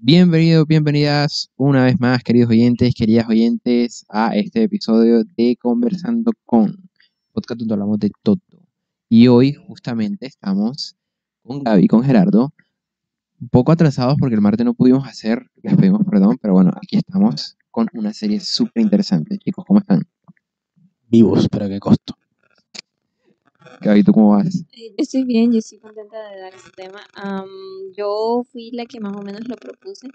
Bienvenidos, bienvenidas una vez más, queridos oyentes, queridas oyentes, a este episodio de Conversando con podcast donde hablamos de todo. Y hoy justamente estamos con Gaby y con Gerardo, un poco atrasados porque el martes no pudimos hacer, les pedimos perdón, pero bueno, aquí estamos con una serie súper interesante. Chicos, ¿cómo están? Vivos, pero qué costo. Gaby, ¿tú cómo vas? Eh, Yo estoy bien, yo estoy contenta de dar este tema. Am, yo fui la que más o menos lo propuse,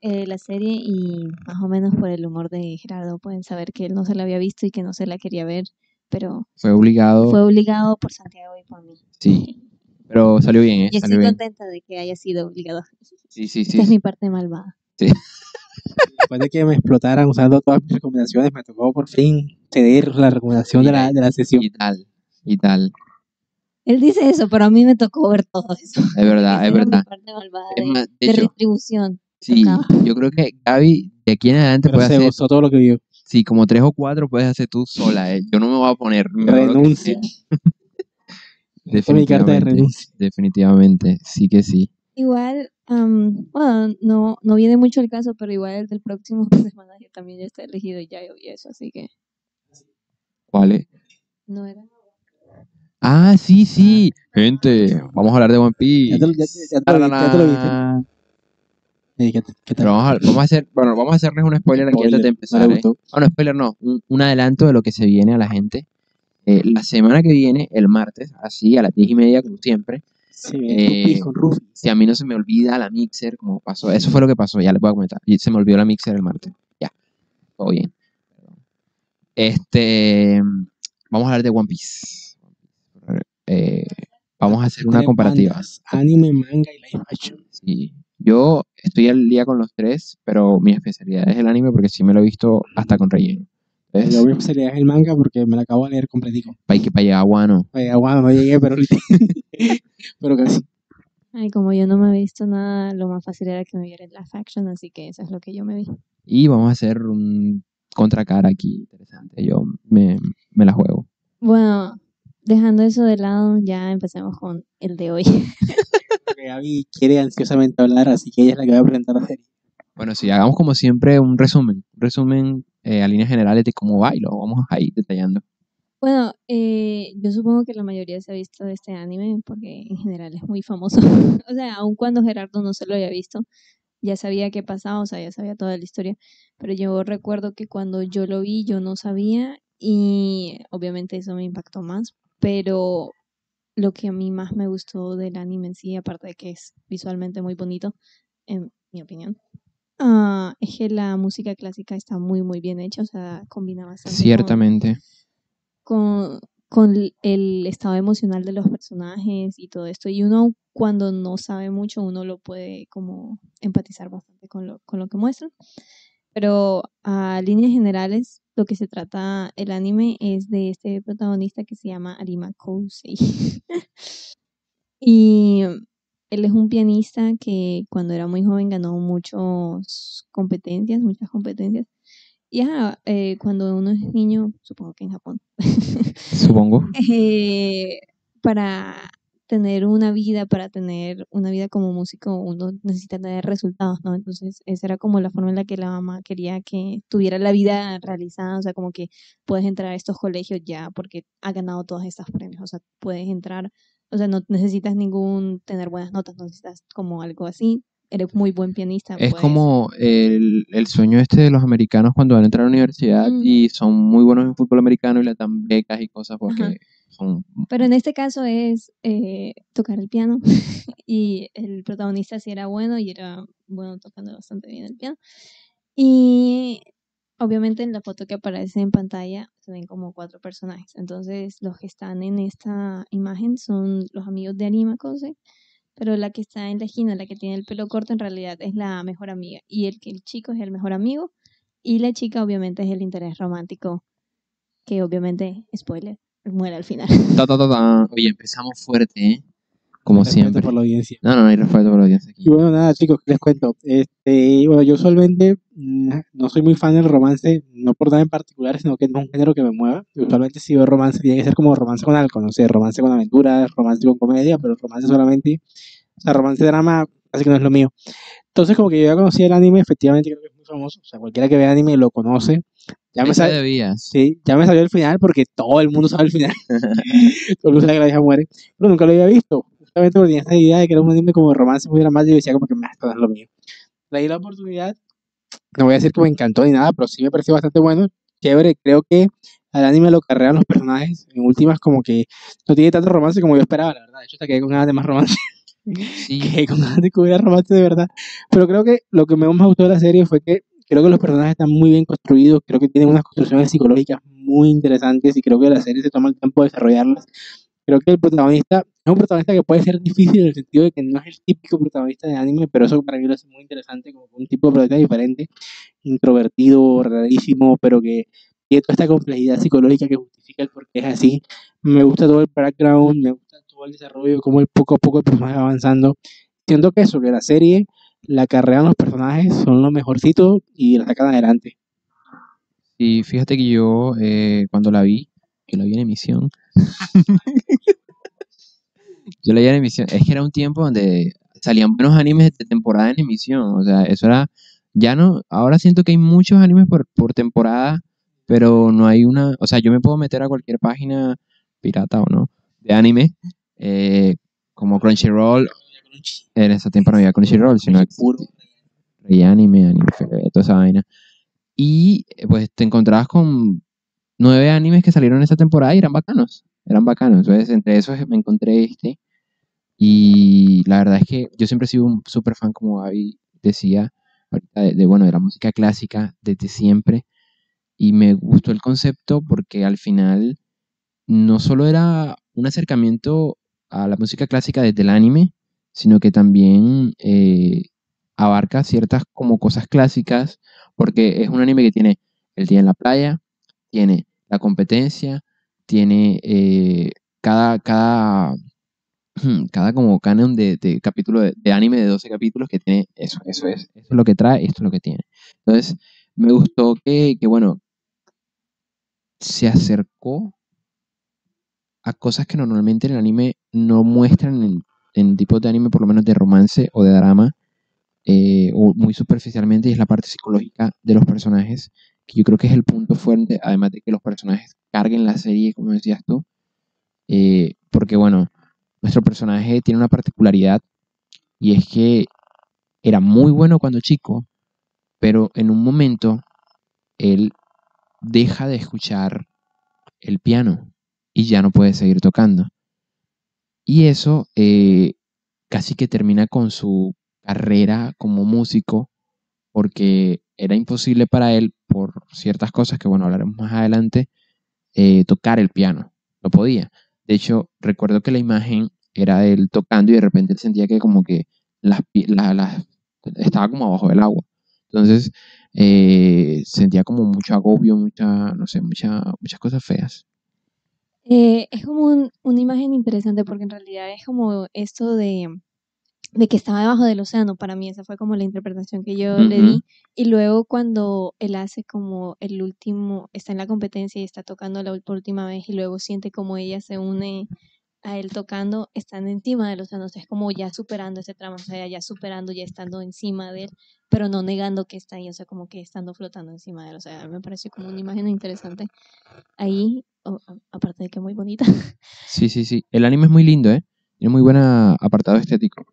eh, la serie, y más o menos por el humor de Gerardo pueden saber que él no se la había visto y que no se la quería ver, pero Fue obligado, fue obligado por Santiago y por mí. sí, pero salió bien, ¿eh? Y Salió estoy bien. contenta de que haya sido obligado. Sí, sí, Esta sí. es mi parte malvada. Después de que me explotaran usando todas mis recomendaciones, me tocó por fin ceder la recomendación de la, de la sesión. Y tal, y tal. Él dice eso, pero a mí me tocó ver todo eso. Es verdad, es verdad. parte malvada Es de, más, de de hecho, retribución. sí, tocaba. yo creo que Gaby, de aquí en adelante Pero puede se hacer, gozó todo lo que vio. sí, como tres o cuatro puedes hacer tú sola, ¿eh? Yo no me voy a poner. Renuncia. es mi carta de Definitivamente, renuncia. definitivamente, sí que sí. Igual, am, bueno, no, no viene mucho el caso, pero igual el del próximo de semana yo también ya está elegido y ya yo vi eso, así que ¿Cuál es? no era. Ah, sí, sí. Gente, vamos a hablar de One Piece. Ya te, lo- ya, ya te lo, vi- ya te lo viste. ¿qué, qué tal? Pero vamos a, vamos a hacer, bueno, vamos a hacerles un spoiler aquí antes de Spoiler, empezar. no ¿eh? gustó. Bueno, spoiler no, un, un adelanto de lo que se viene a la gente. Eh, la semana que viene, el martes, así a las diez y media, como siempre, Sí, Eh, con Ruffy. si a mí no se me olvida la mixer, como pasó, eso fue lo que pasó, ya les voy a comentar. Y se me olvidó la mixer el martes. Ya, todo bien. Este, vamos a hablar de One Piece. Eh, vamos a hacer una comparativa. bandas, Anime, manga y live action. Sí. Yo estoy al día con los tres, pero mi especialidad es el anime porque sí me lo he visto hasta con relleno. ¿Ves? Yo mi sería el manga porque me la acabo de leer completico. Para que para llegar a Wano. Oye, bueno, no llegué, pero pero casi. Ay, como yo no me he visto nada, lo más fácil era que me viera la faction, así que eso es lo que yo me vi. Y vamos a hacer un contracara aquí interesante. Yo me, me la juego. Bueno, dejando eso de lado, ya empecemos con el de hoy. Gaby quiere ansiosamente hablar, así que ella es la que va a presentar la serie. Bueno, sí, hagamos como siempre un resumen. Un resumen eh, a líneas generales de cómo va y lo vamos a ir detallando. Bueno, eh, yo supongo que la mayoría se ha visto de este anime porque en general es muy famoso. o sea, aun cuando Gerardo no se lo había visto, ya sabía qué pasaba, o sea, ya sabía toda la historia. Pero yo recuerdo que cuando yo lo vi, yo no sabía y obviamente eso me impactó más. Pero lo que a mí más me gustó del anime en sí, aparte de que es visualmente muy bonito, en mi opinión, ah, es que la música clásica está muy, muy bien hecha, o sea, combina bastante. con- Ciertamente. con, con el estado emocional de los personajes y todo esto. Y uno cuando no sabe mucho, uno lo puede como empatizar bastante con lo, con lo que muestran. Pero a líneas generales, lo que se trata el anime es de este protagonista que se llama Arima Kousei. y él es un pianista que cuando era muy joven ganó muchas competencias, muchas competencias. Y ajá, eh, cuando uno es niño, supongo que en Japón, Supongo. eh, para tener una vida, para tener una vida como músico, uno necesita tener resultados, ¿no? Entonces, esa era como la forma en la que la mamá quería que tuviera la vida realizada, o sea, como que puedes entrar a estos colegios ya porque ha ganado todas estas premios, o sea, puedes entrar, o sea, no necesitas ningún, tener buenas notas, no necesitas como algo así, eres muy buen pianista. Es como el, el sueño este de los americanos cuando van a entrar a la universidad Mm. y son muy buenos en fútbol americano y le dan becas y cosas porque Ajá. Son... Pero en este caso es eh, tocar el piano y el protagonista sí era bueno y era bueno tocando bastante bien el piano. Y obviamente en la foto que aparece en pantalla se ven como cuatro personajes. Entonces los que están en esta imagen son los amigos de Arima Kose, pero la que está en la esquina, la que tiene el pelo corto, en realidad es la mejor amiga. Y el que el chico es el mejor amigo y la chica obviamente es el interés romántico, que obviamente, spoiler, muere al final. Ta, ta, ta, ta. Oye, empezamos fuerte, ¿eh? Como Respeto siempre. por la audiencia. No, no, no hay respeto por la audiencia aquí. Y bueno, nada, chicos, les cuento. Este, bueno, yo usualmente mm, no soy muy fan del romance, no por nada en particular, sino que no es un género que me mueva. Usualmente si veo romance, tiene que ser como romance con algo, no sé, romance con aventuras, romance con comedia, pero romance solamente, o sea, romance drama, así que no es lo mío. Entonces, como que yo ya conocía el anime, efectivamente creo que es muy famoso. O sea, cualquiera que vea anime lo conoce. Ya me, sal- sí, ya me salió el final porque todo el mundo sabe el final. todo el mundo sabe que la hija muere. Pero nunca lo había visto. Justamente porque tenía esta idea de que era un anime como romance muy dramático y decía como que "Meh, esto no es lo mío. Le di la oportunidad. No voy a decir que me encantó ni nada, pero sí me pareció bastante bueno. Chévere, creo que al anime lo carrean los personajes. En últimas, como que no tiene tanto romance como yo esperaba, la verdad. De hecho, hasta quedé con ganas de más romance. Sí. que con ganas de que hubiera romance de verdad. Pero creo que lo que más me gustó de la serie fue que creo que los personajes están muy bien construidos, creo que tienen unas construcciones psicológicas muy interesantes y creo que la serie se toma el tiempo de desarrollarlas. Creo que el protagonista es un protagonista que puede ser difícil en el sentido de que no es el típico protagonista de anime, pero eso para mí lo hace muy interesante, como un tipo de protagonista diferente, introvertido, rarísimo, pero que tiene toda esta complejidad psicológica que justifica el por qué es así. Me gusta todo el background, me gusta todo el desarrollo, cómo el poco a poco el personaje va avanzando. Siento que eso, que la serie la carrean los personajes, son lo mejorcito y la sacan adelante. Y fíjate que yo, eh, cuando la vi, yo la vi en emisión. yo la vi en emisión. Es que era un tiempo donde salían buenos animes de temporada en emisión. O sea, eso era. Ya no. Ahora siento que hay muchos animes por, por temporada, pero no hay una. O sea, yo me puedo meter a cualquier página pirata o no de anime, eh, como Crunchyroll. En ese tiempo no había Crunchyroll, sino Puro. Rey Anime, Anime toda esa vaina. Y eh, pues te encontrabas con nueve animes que salieron esta temporada y eran bacanos. Eran bacanos. Entonces, entre esos me encontré este. Y la verdad es que yo siempre he sido un súper fan, como Gaby decía, ahorita de, de, bueno, de la música clásica desde siempre. Y me gustó el concepto porque al final no solo era un acercamiento a la música clásica desde el anime, sino que también eh, abarca ciertas como cosas clásicas, porque es un anime que tiene el día en la playa, tiene la competencia, tiene eh, cada, cada, cada como canon de, capítulo de, de, anime de 12 capítulos que tiene eso, eso es, eso es lo que trae, esto es lo que tiene. Entonces, me gustó que, que bueno, se acercó a cosas que normalmente en el anime no muestran en, en tipos de anime, por lo menos de romance o de drama, eh, o muy superficialmente, y es la parte psicológica de los personajes, que yo creo que es el punto fuerte, además de que los personajes carguen la serie, como decías tú, eh, porque bueno, nuestro personaje tiene una particularidad, y es que era muy bueno cuando chico, pero en un momento él deja de escuchar el piano y ya no puede seguir tocando. Y eso eh, casi que termina con su carrera como músico porque era imposible para él, por ciertas cosas que, bueno, hablaremos más adelante, eh, tocar el piano. No podía. De hecho, recuerdo que la imagen era él tocando y de repente él sentía que como que las, la, la, estaba como abajo del agua. Entonces, eh, sentía como mucho agobio, mucha, no sé, mucha, muchas cosas feas. Eh, es como un, una imagen interesante porque en realidad es como esto de, de que estaba debajo del océano. Para mí esa fue como la interpretación que yo le di. Y luego cuando él hace como el último, está en la competencia y está tocando la por última vez y luego siente como ella se une a él tocando, están encima del océano. O sea, es como ya superando ese tramo, o sea, ya superando, ya estando encima de él, pero no negando que está ahí, o sea, como que estando flotando encima de él. O sea, me pareció como una imagen interesante ahí, o- aparte de que muy bonita. Sí, sí, sí. El anime es muy lindo, ¿eh? Tiene muy buen apartado estético.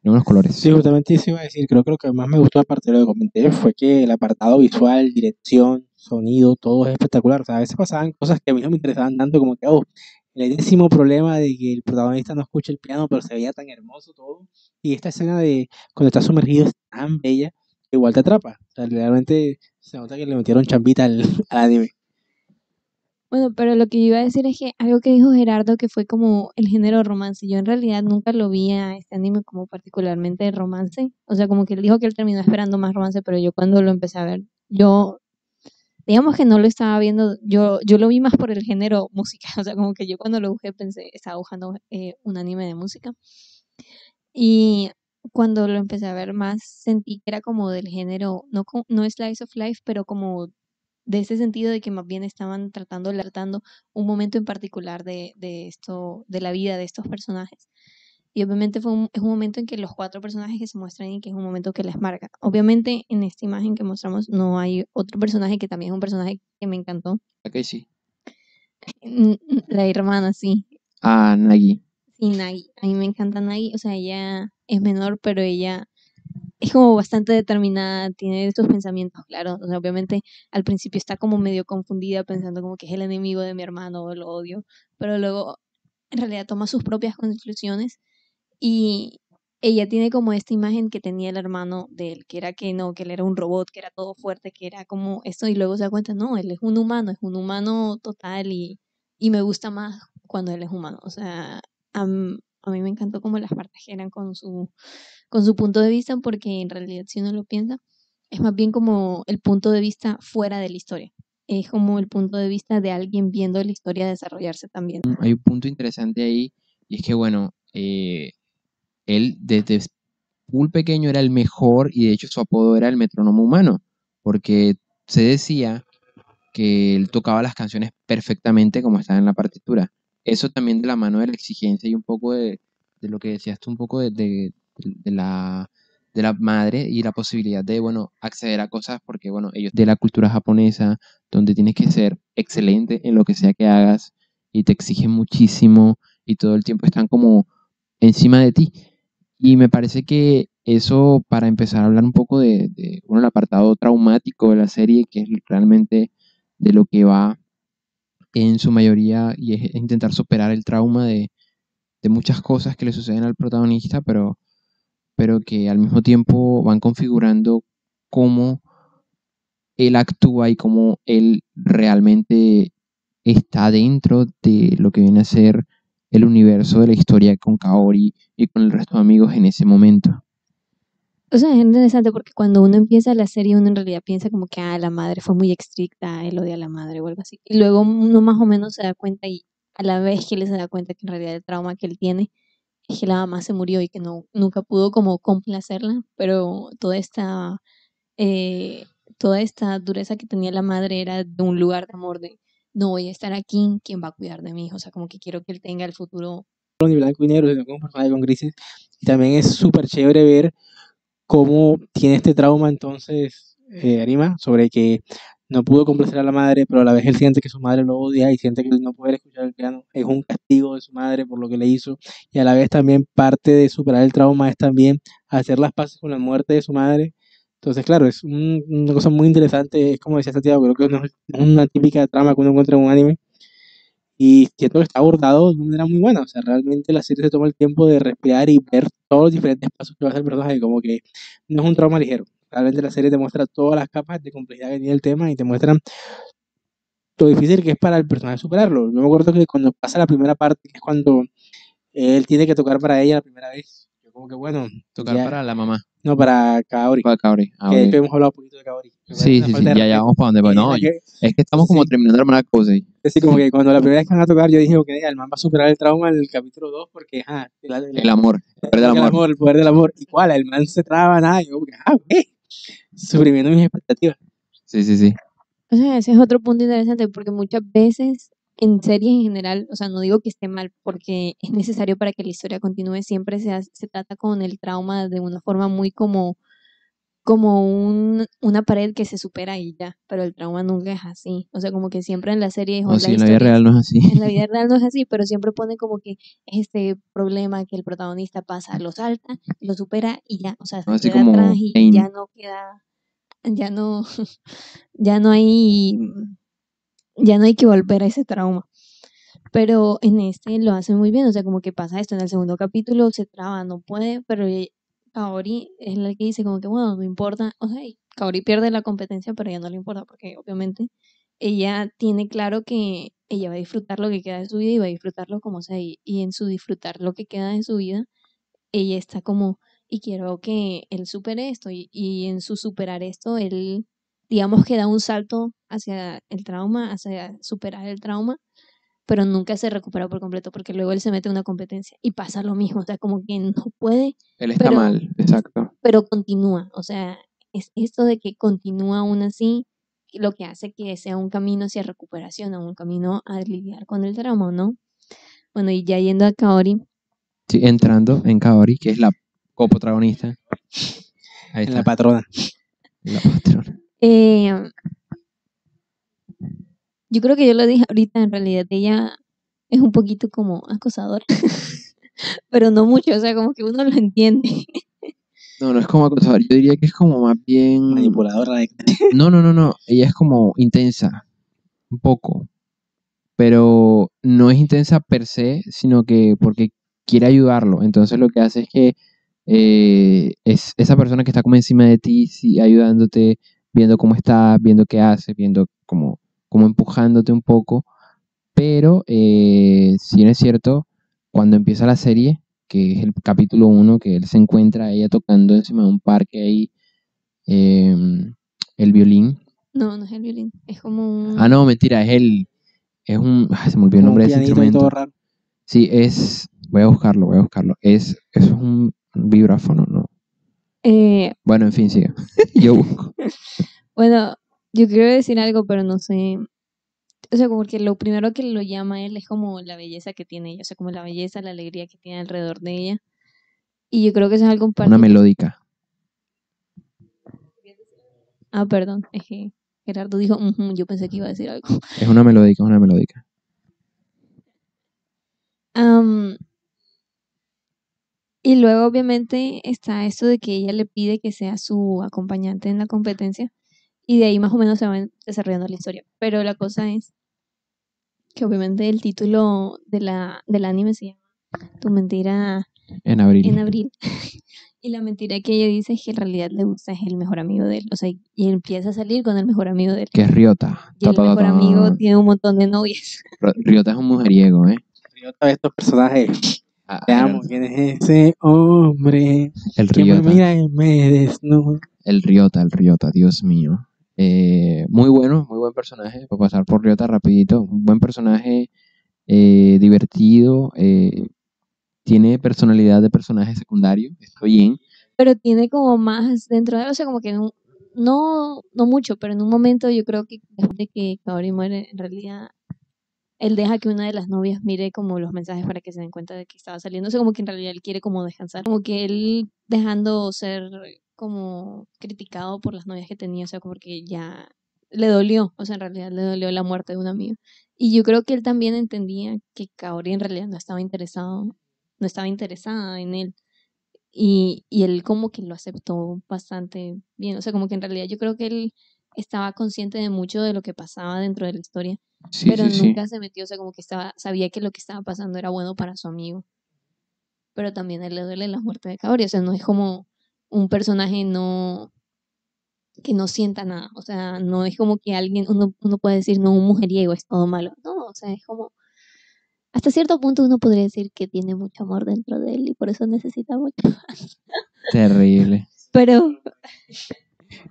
Tiene buenos colores. Sí, justamente eso iba a decir. Creo que lo que más me gustó, aparte de lo que comenté, fue que el apartado visual, dirección, sonido, todo es espectacular. O sea, a veces pasaban cosas que a mí no me interesaban tanto, como que, oh, el décimo problema de que el protagonista no escucha el piano, pero se veía tan hermoso todo. Y esta escena de cuando está sumergido es tan bella que igual te atrapa. O sea, realmente se nota que le metieron chambita al, al anime. Bueno, pero lo que yo iba a decir es que algo que dijo Gerardo que fue como el género romance. Yo en realidad nunca lo vi a este anime como particularmente romance. O sea, como que él dijo que él terminó esperando más romance, pero yo cuando lo empecé a ver, yo, digamos que no lo estaba viendo, yo, yo lo vi más por el género música. O sea, como que yo cuando lo busqué pensé, estaba buscando eh, un anime de música. Y cuando lo empecé a ver más, sentí que era como del género, no, no slice of life, pero como de ese sentido de que más bien estaban tratando, tratando un momento en particular de, de esto, de la vida de estos personajes. Y obviamente fue un, es un momento en que los cuatro personajes que se muestran y que es un momento que les marca. Obviamente en esta imagen que mostramos no hay otro personaje que también es un personaje que me encantó. Ok, sí. La hermana, sí. Ah, Nagi. Sí, Nagi. A mí me encanta Nagi. O sea, ella es menor, pero ella es como bastante determinada, tiene estos pensamientos claros. O sea, obviamente al principio está como medio confundida pensando como que es el enemigo de mi hermano o lo odio, pero luego en realidad toma sus propias conclusiones y ella tiene como esta imagen que tenía el hermano de él, que era que no, que él era un robot, que era todo fuerte, que era como esto y luego se da cuenta, no, él es un humano, es un humano total y, y me gusta más cuando él es humano. O sea, a, a mí me encantó como las partes eran con su, con su punto de vista, porque en realidad si uno lo piensa, es más bien como el punto de vista fuera de la historia. Es como el punto de vista de alguien viendo la historia desarrollarse también. Hay un punto interesante ahí y es que, bueno, eh, él desde full pequeño era el mejor y de hecho su apodo era el metrónomo humano, porque se decía que él tocaba las canciones perfectamente como estaban en la partitura. Eso también de la mano de la exigencia y un poco de, de lo que decías tú, un poco de, de- de la, de la madre y la posibilidad de, bueno, acceder a cosas porque, bueno, ellos de la cultura japonesa, donde tienes que ser excelente en lo que sea que hagas y te exigen muchísimo y todo el tiempo están como encima de ti. Y me parece que eso, para empezar a hablar un poco de, de, el apartado traumático de la serie, que es realmente de lo que va en su mayoría, y es intentar superar el trauma de, de muchas cosas que le suceden al protagonista, pero, pero que al mismo tiempo van configurando cómo él actúa y cómo él realmente está dentro de lo que viene a ser el universo de la historia con Kaori y con el resto de amigos en ese momento. O sea, es interesante porque cuando uno empieza la serie, uno en realidad piensa como que, ah, la madre fue muy estricta, él odia a la madre o algo así. Y luego uno más o menos se da cuenta y a la vez que él se da cuenta que en realidad el trauma que él tiene es que la mamá se murió y que no, nunca pudo como complacerla, pero toda esta, eh, toda esta dureza que tenía la madre era de un lugar de amor, de no voy a estar aquí, ¿quién va a cuidar de mi hijo? O sea, como que quiero que él tenga el futuro. Ni blanco y negro, sino como un personaje con grises. Y también es súper chévere ver cómo tiene este trauma entonces eh, Arima sobre que no pudo complacer a la madre, pero a la vez él siente que su madre lo odia y siente que no poder escuchar el piano es un castigo de su madre por lo que le hizo. Y a la vez también parte de superar el trauma es también hacer las paces con la muerte de su madre. Entonces, claro, es un- una cosa muy interesante. Es como decía Santiago, creo que no es una típica trama que uno encuentra en un anime. Y siento que está abordado de una manera muy buena. O sea, realmente la serie se toma el tiempo de respirar y ver todos los diferentes pasos que va a hacer el personaje. Como que no es un trauma ligero. Realmente la serie te muestra todas las capas de complejidad que tiene el tema y te muestran lo difícil que es para el personaje superarlo. Yo me acuerdo que cuando pasa la primera parte, que es cuando él tiene que tocar para ella la primera vez, como que bueno, Tocar ya- para la mamá, no para Kaori, para Kaori. Ah, que de ok. hecho hemos hablado un poquito de Kaori. Sí, sí, sí, ya, ya vamos para donde voy. Y No, que- es que estamos como Sí. terminando de hermana cosa. y- Es decir, como que cuando la primera vez que van a tocar, yo dije, ok, el man va a superar el trauma en el capítulo 2 porque, ajá, el, el- El amor, el poder del el amor. el poder del amor. ¿Y cuál? El man se traba, nada. Yo, como que, ah, ok. Suprimiendo mis expectativas. Sí, sí, sí. O sea, ese es otro punto interesante porque muchas veces en series en general, o sea, no digo que esté mal porque es necesario para que la historia continúe, siempre se, hace- se trata con el trauma de una forma muy como, como un, una pared que se supera y ya, pero el trauma nunca es así. O sea, como que siempre en la serie o No, en la vida real no es así. en la vida real no es así, pero siempre pone como que este problema que el protagonista pasa, lo salta, lo supera y ya, o sea, se Así queda como atrás y ya no queda, ya no, ya no hay, ya no hay que volver a ese trauma. Pero en este lo hace muy bien, o sea, como que pasa esto, en el segundo capítulo se traba, no puede, pero Kaori es la que dice como que, bueno, no importa, o sea, Kaori pierde la competencia, pero a ella no le importa, porque obviamente ella tiene claro que ella va a disfrutar lo que queda de su vida y va a disfrutarlo como sea, y, y en su disfrutar lo que queda de su vida, ella está como, y quiero que él supere esto, y, y en su superar esto, él, digamos que da un salto hacia el trauma, hacia superar el trauma, pero nunca se recupera por completo, porque luego él se mete en una competencia y pasa lo mismo, o sea, como que no puede Él está Pero- mal, exacto. pero continúa, o sea, es esto de que continúa aún así lo que hace que sea un camino hacia recuperación, o un camino a lidiar con el trauma, ¿no? Bueno, y ya yendo a Kaori, Sí, entrando en Kaori, que es la coprotagonista. Ahí En está, la patrona. la patrona. Eh, yo creo que yo lo dije ahorita, en realidad ella es un poquito como acosadora, pero no mucho, o sea, como que uno lo entiende. No, no es como acosador, yo diría que es como más bien... Manipuladora de No, no, no, no, ella es como intensa, un poco, pero no es intensa per se, sino que porque quiere ayudarlo, entonces lo que hace es que eh, es esa persona que está como encima de ti, sí, ayudándote, viendo cómo estás, viendo qué haces, viendo como, como empujándote un poco, pero eh, si bien es cierto, cuando empieza la serie, que es el capítulo 1, que él se encuentra a ella tocando encima de un parque ahí em, el violín, No, no es el violín, es como un... Ah, no, mentira, es el. Es un. ay, se me olvidó el nombre de ese instrumento. todo raro. Sí, es. Voy a buscarlo, voy a buscarlo. Es. Eso es un vibráfono, ¿no? Eh, Bueno, en fin, sigue. Yo busco. bueno, yo quiero decir algo, pero no sé. O sea, como que lo primero que lo llama a él es como la belleza que tiene ella, o sea, como la belleza, la alegría que tiene alrededor de ella. Y yo creo que eso es algo parte Una melódica. Ah, perdón, es que Gerardo dijo, yo pensé que iba a decir algo. Es una melódica, es una melódica. Am, y luego obviamente está esto de que ella le pide que sea su acompañante en la competencia y de ahí más o menos se va desarrollando la historia. Pero la cosa es que obviamente el título de la, del anime se llama Tu mentira En abril. en abril. y la mentira que ella dice es que en realidad le gusta es el mejor amigo de él. O sea, y empieza a salir con el mejor amigo de él. Que es Ryota. Y el Ta, ta, ta, mejor amigo tiene un montón de novias. Ryota es un mujeriego, ¿eh? Otra vez estos personajes. Ah, Te amo. ¿Quién es ese hombre El que me Ryota. mira y me desnuda? El Ryota, el Ryota, Dios mío. Eh, muy bueno, muy buen personaje. Para pasar por Ryota rapidito. Un buen personaje, eh, divertido. eh, tiene personalidad de personaje secundario. Está bien. pero tiene como más dentro de él, o sea, como que no, no, no mucho, pero en un momento yo creo que después de que Kaori muere, en realidad él deja que una de las novias mire como los mensajes para que se den cuenta de que estaba saliendo, o sea, como que en realidad él quiere como descansar, como que él dejando ser como criticado por las novias que tenía, o sea, como que ya le dolió, o sea, en realidad le dolió la muerte de un amigo. Y yo creo que él también entendía que Kaori en realidad no estaba interesado, no estaba interesada en él y, y él como que lo aceptó bastante bien. O sea, como que en realidad yo creo que él estaba consciente de mucho de lo que pasaba dentro de la historia, Sí, pero sí, sí. nunca se metió, o sea, como que estaba, sabía que lo que estaba pasando era bueno para su amigo. Pero también a él le duele la muerte de Kaori, o sea, no es como un personaje no que no sienta nada, o sea, no es como que alguien, uno, uno puede decir, no, un mujeriego es todo malo, no, o sea, es como, hasta cierto punto uno podría decir que tiene mucho amor dentro de él y por eso necesita mucho. Terrible, Pero,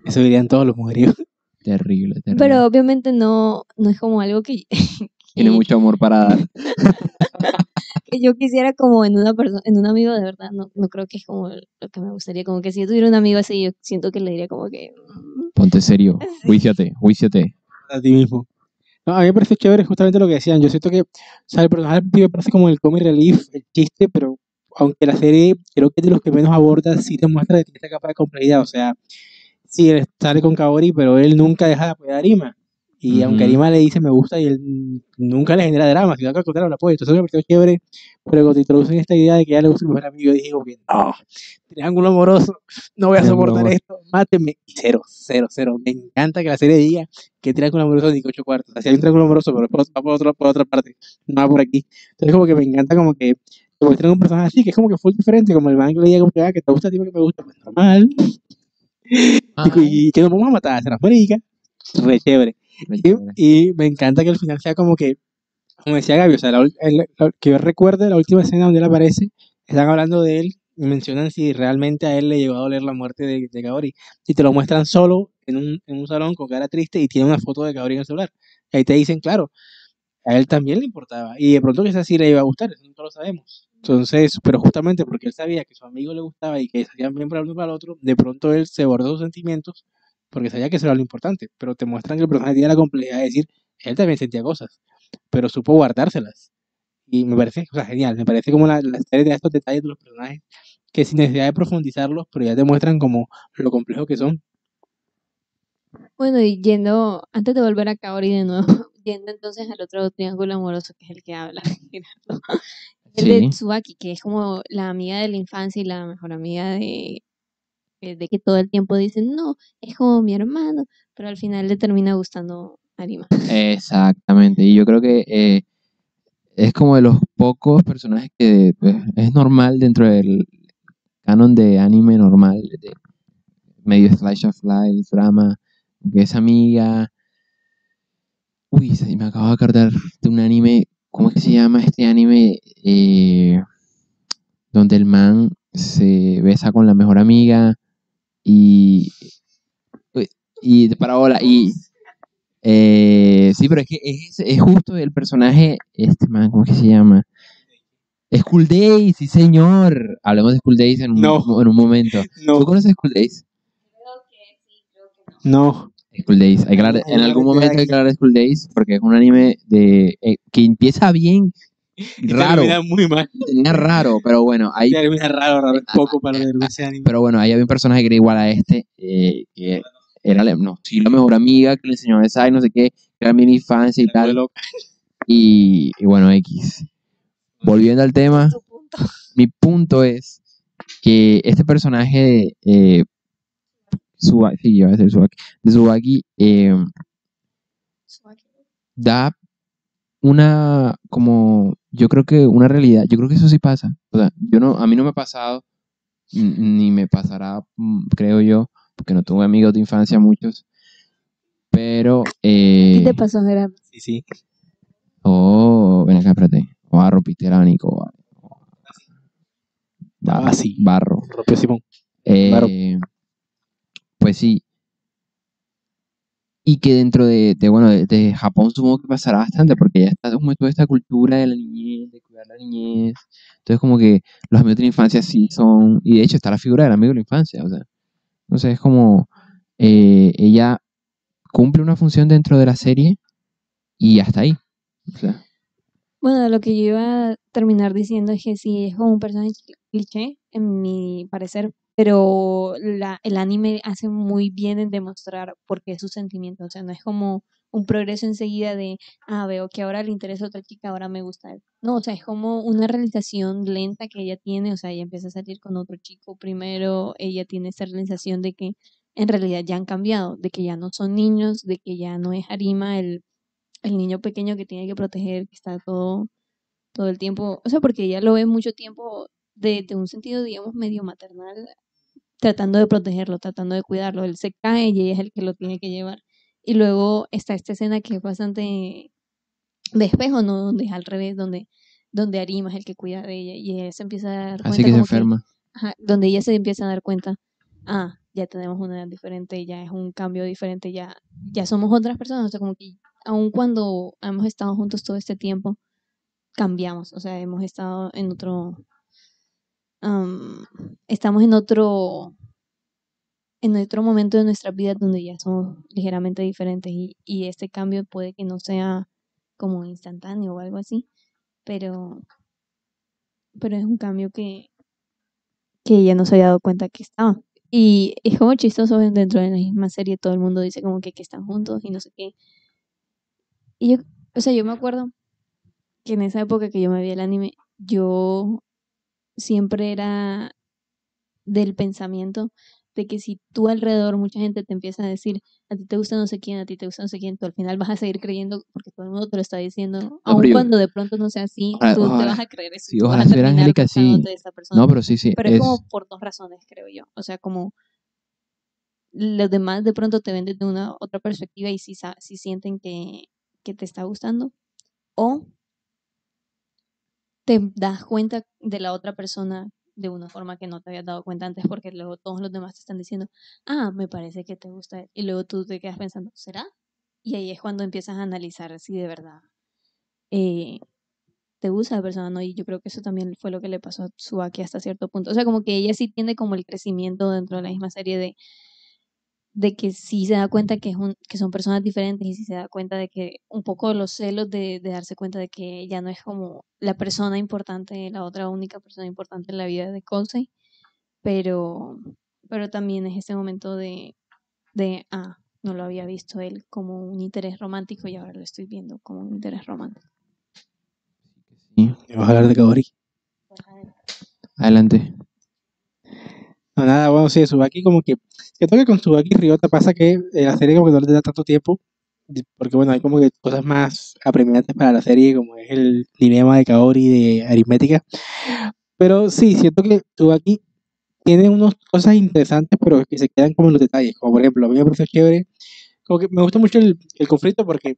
Eso dirían todos los mujeriegos. Terrible, terrible. pero obviamente no, no es como algo que, Tiene mucho amor para dar. que yo quisiera como en una persona, en un amigo de verdad, no, no creo que es como lo que me gustaría, como que si yo tuviera un amigo así, yo siento que le diría como que, mm, Ponte serio. Juíciate, juíciate. a ti mismo. No, a mí me parece chévere justamente lo que decían. Yo siento que, o sea, el personaje me parece como el comic relief, el chiste, pero aunque la serie creo que es de los que menos aborda, sí te muestra que tiene esta capa de complejidad. O sea, sí, él sale con Kaori, pero él nunca deja de apoyar a Arima. Y aunque Arima le dice me gusta y él nunca le genera drama, sino que al contrario lo apoya. Entonces me pareció chévere, pero cuando te introducen esta idea de que ya le gusta el mejor amigo, yo dije que no, triángulo amoroso, no voy a soportar esto, mátenme. Y cero, cero, cero. Me encanta que la serie diga que triángulo amoroso ni que ocho cuartos. Así hay un triángulo amoroso, pero por, va por, otra, por otra parte, no va por aquí. Entonces como que me encanta como que te muestran un personaje así, que es como que fue diferente, como el man que le diga como que, ah, que te gusta a ti porque me gusta, pues normal. Y, que nos vamos a matar, será marica, re chévere. Y, y me encanta que al final sea como que, como decía Gaby, o sea, la ul- el- la- que yo recuerde la última escena donde él aparece, están hablando de él y mencionan si realmente a él le llegó a doler la muerte de, de Kaori. Y te lo muestran solo en un, en un salón con cara triste y tiene una foto de Kaori en el celular. Y ahí te dicen, claro, a él también le importaba. Y de pronto que esa sí le iba a gustar, eso nunca lo sabemos. Entonces, pero justamente porque él sabía que su amigo le gustaba y que se hacían bien para uno para el otro, de pronto él se bordó sus sentimientos porque sabía que eso era lo importante. Pero te muestran que el personaje tiene la complejidad de decir, él también sentía cosas, pero supo guardárselas. Y me parece, o sea, genial. Me parece como la, serie de estos detalles de los personajes que sin necesidad de profundizarlos, pero ya te muestran como lo complejo que son. Bueno, y yendo, antes de volver a Kaori de nuevo, yendo entonces al otro triángulo amoroso que es el que habla el de Sí. Tsubaki, que es como la amiga de la infancia y la mejor amiga de, eh, de que todo el tiempo dicen, no, es como mi hermano, pero al final le termina gustando Arima. Exactamente. Y yo creo que eh, es como de los pocos personajes que pues, es normal dentro del canon de anime normal, de medio slice of life, drama, que es amiga. Uy, se- me acabo de acordar de un anime, ¿cómo es que se llama este anime? Eh, donde el man se besa con la mejor amiga y y de parabola y eh, sí, pero es que es, es justo el personaje, este man, ¿cómo es que se llama? School Days, sí señor. Hablemos de School Days en un, No. en un momento. ¿Tú No, conoces School Days? no. School Days. Hay que hablar- en algún momento hay que hablar de School Days porque es un anime de eh, que empieza bien raro, Termina muy mal. termina raro, pero bueno, hay Termina raro, raro. Es poco para ver ese anime. pero bueno, ahí había un personaje que era igual a este, eh, que era la- no, sí, la mejor amiga que le enseñó a besar y no sé qué, que era mi infancia y tal. Y, y bueno, X. Volviendo al tema, punto. mi punto es que este personaje eh, Suba- sí, iba a decir Subaki, de Subaki eh, da una como yo creo que una realidad yo creo que eso sí pasa o sea yo no a mí no me ha pasado ni me pasará mm, creo yo porque no tuve amigos de infancia muchos pero ¿Qué eh, te pasó, Gerardo? Sí, sí. oh ven acá espérate barro piteránico barro, Ah, sí. barro Rompió Simón. Eh, Claro. Pues sí. Y que dentro de, bueno, de, Japón supongo que pasará bastante, porque ya está como toda esta cultura de la niñez, de cuidar la niñez. Entonces como que los amigos de la infancia sí son, y de hecho está la figura del amigo de la infancia, o sea. Entonces es como, eh, ella cumple una función dentro de la serie y hasta ahí. Bueno, lo que yo iba a terminar diciendo es que sí, es como un personaje cliché, en mi parecer, pero la, el anime hace muy bien en demostrar por qué es su sentimiento. O sea, no es como un progreso enseguida de, ah, veo que ahora le interesa a otra chica, ahora me gusta él. No, o sea, es como una realización lenta que ella tiene. O sea, ella empieza a salir con otro chico primero, ella tiene esa realización de que en realidad ya han cambiado, de que ya no son niños, de que ya no es Arima el el niño pequeño que tiene que proteger, que está todo, todo el tiempo, o sea, porque ella lo ve mucho tiempo de un sentido, digamos, medio maternal, tratando de protegerlo, tratando de cuidarlo. Él se cae y ella es el que lo tiene que llevar. Y luego está esta escena que es bastante de espejo, ¿no? Donde es al revés, donde, donde Arima es el que cuida de ella y ella se empieza a dar cuenta así que se enferma. Ajá, donde ella se empieza a dar cuenta, ah, ya tenemos una edad diferente, ya es un cambio diferente, ya, ya somos otras personas, o sea, como que aun cuando hemos estado juntos todo este tiempo, cambiamos, o sea, hemos estado en otro, am, estamos en otro, en otro momento de nuestra vida donde ya somos ligeramente diferentes y, y este cambio puede que no sea como instantáneo o algo así, pero, pero es un cambio que, que ella no se había dado cuenta que estaba. Y es como chistoso dentro de la misma serie, todo el mundo dice como que, que están juntos y no sé qué. Y yo, o sea, yo me acuerdo que en esa época que yo me vi el anime, yo siempre era del pensamiento de que si tú alrededor mucha gente te empieza a decir a ti te gusta no sé quién, a ti te gusta no sé quién, tú al final vas a seguir creyendo porque todo el mundo te lo está diciendo, aun pero yo- cuando de pronto no sea así, Ojalá- tú te ojalá- vas a creer eso. sí, tú ojalá ser Angélica, sí. gustándote de esa persona. No, pero sí, sí. Pero es, es- como por dos razones, creo yo. O sea, como los demás de pronto te ven desde una otra perspectiva y si, sa- si sienten que, que te está gustando. O te das cuenta de la otra persona de una forma que no te habías dado cuenta antes porque luego todos los demás te están diciendo, ah, me parece que te gusta. Y luego tú te quedas pensando, ¿será? Y ahí es cuando empiezas a analizar si de verdad eh, te gusta la persona, ¿no? Y yo creo que eso también fue lo que le pasó a Tsubaki hasta cierto punto. O sea, como que ella sí tiene como el crecimiento dentro de la misma serie de de que sí se da cuenta que, es un, que son personas diferentes y sí se da cuenta de que un poco los celos de, de darse cuenta de que ella no es como la persona importante, la otra única persona importante en la vida de Colsey, pero, pero también es ese momento de, de, ah, no lo había visto él como un interés romántico y ahora lo estoy viendo como un interés romántico. Sí. Vamos a hablar de Kaori. Adelante. No, nada, bueno, sí, Subaki como que... Siento que con Subaki y Ryota pasa que eh, la serie como que no le da tanto tiempo, porque bueno, hay como que cosas más apremiantes para la serie, como es el dilema de Kaori de aritmética. Pero sí, siento que Subaki tiene unas cosas interesantes, pero que se quedan como en los detalles. Como por ejemplo, a mí me parece chévere, como que me gusta mucho el, el conflicto porque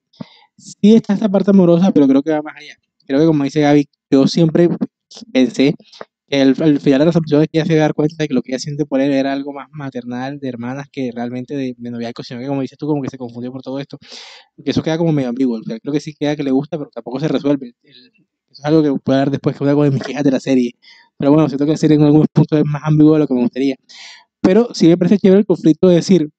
sí está esta parte amorosa, pero creo que va más allá. Creo que como dice Gaby, yo siempre pensé que al, al final de las opciones que ella se da dar cuenta de que lo que ella siente por él era algo más maternal, de hermanas, que realmente de, de noviazgo, sino que como dices tú, como que se confundió por todo esto. Que eso queda como medio ambiguo. Creo que sí queda que le gusta, pero tampoco se resuelve. El- eso es algo que puede dar después, que es una de mis quejas de la serie. Pero bueno, siento que la serie en algunos puntos es más ambiguo de lo que me gustaría. Pero sí me parece chévere el conflicto de decir,